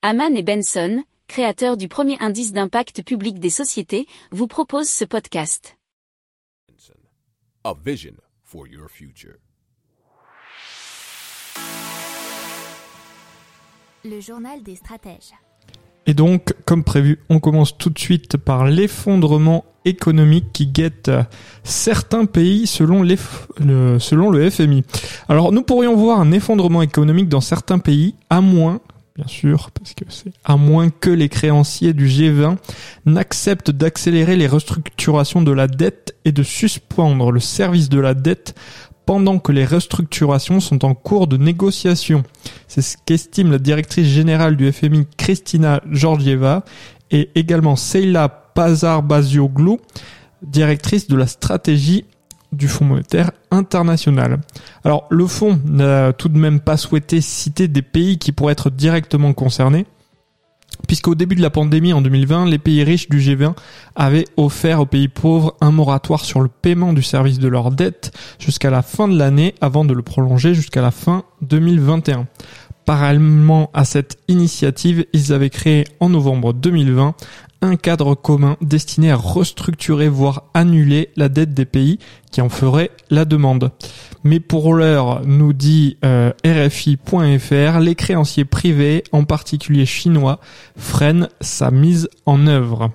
Haman et Benson, créateurs du premier indice d'impact public des sociétés, vous proposent ce podcast. A vision for your future. Le journal des stratèges. Et donc, comme prévu, on commence tout de suite par l'effondrement économique qui guette certains pays selon, le, selon le FMI. Alors, nous pourrions voir un effondrement économique dans certains pays, à moins bien sûr, parce que c'est à moins que les créanciers du G20 n'acceptent d'accélérer les restructurations de la dette et de suspendre le service de la dette pendant que les restructurations sont en cours de négociation. C'est ce qu'estime la directrice générale du FMI Christina Georgieva et également Seila Pazar-Bazioglou, directrice de la stratégie du Fonds monétaire international. Alors le fonds n'a tout de même pas souhaité citer des pays qui pourraient être directement concernés, puisqu'au début de la pandémie en 2020, les pays riches du G20 avaient offert aux pays pauvres un moratoire sur le paiement du service de leur dette jusqu'à la fin de l'année avant de le prolonger jusqu'à la fin 2021. Parallèlement à cette initiative, ils avaient créé en novembre 2020 un cadre commun destiné à restructurer voire annuler la dette des pays qui en feraient la demande. Mais pour l'heure, nous dit euh, RFI.fr, les créanciers privés, en particulier chinois, freinent sa mise en œuvre.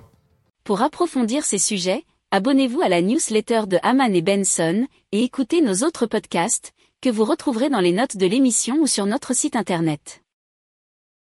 Pour approfondir ces sujets, abonnez-vous à la newsletter de Haman et Benson et écoutez nos autres podcasts que vous retrouverez dans les notes de l'émission ou sur notre site internet.